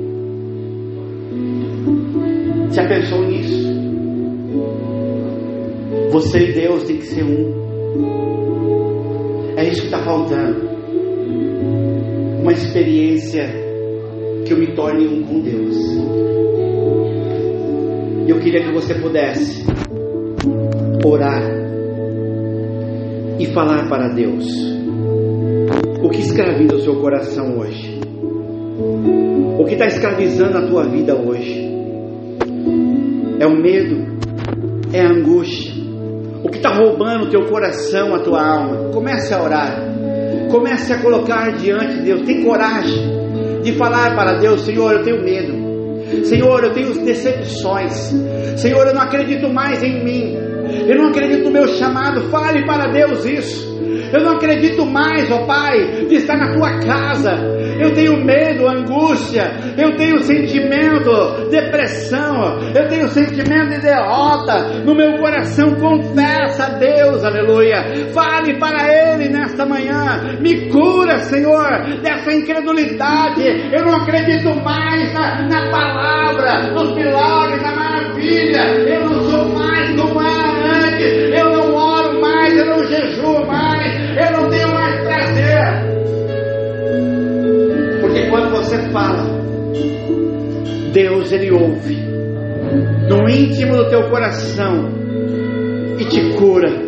Já pensou nisso? Você e Deus tem que ser um. É isso que está faltando. Uma experiência que eu me torne um com Deus. Eu queria que você pudesse orar e falar para Deus o que escraviza o seu coração hoje? O que está escravizando a tua vida hoje? É o medo? É a angústia? O que está roubando o teu coração, a tua alma? Comece a orar. Comece a colocar diante de Deus. Tem coragem de falar para Deus: Senhor, eu tenho medo. Senhor, eu tenho decepções. Senhor, eu não acredito mais em mim. Eu não acredito no meu chamado. Fale para Deus isso. Eu não acredito mais, ó Pai, de estar na tua casa. Eu tenho medo, angústia, eu tenho sentimento, depressão, eu tenho sentimento de derrota no meu coração. Confessa a Deus, aleluia. Fale para Ele nesta manhã. Me cura, Senhor, dessa incredulidade. Eu não acredito mais na, na palavra, nos milagres, na maravilha. Eu não sou você fala, Deus ele ouve no íntimo do teu coração e te cura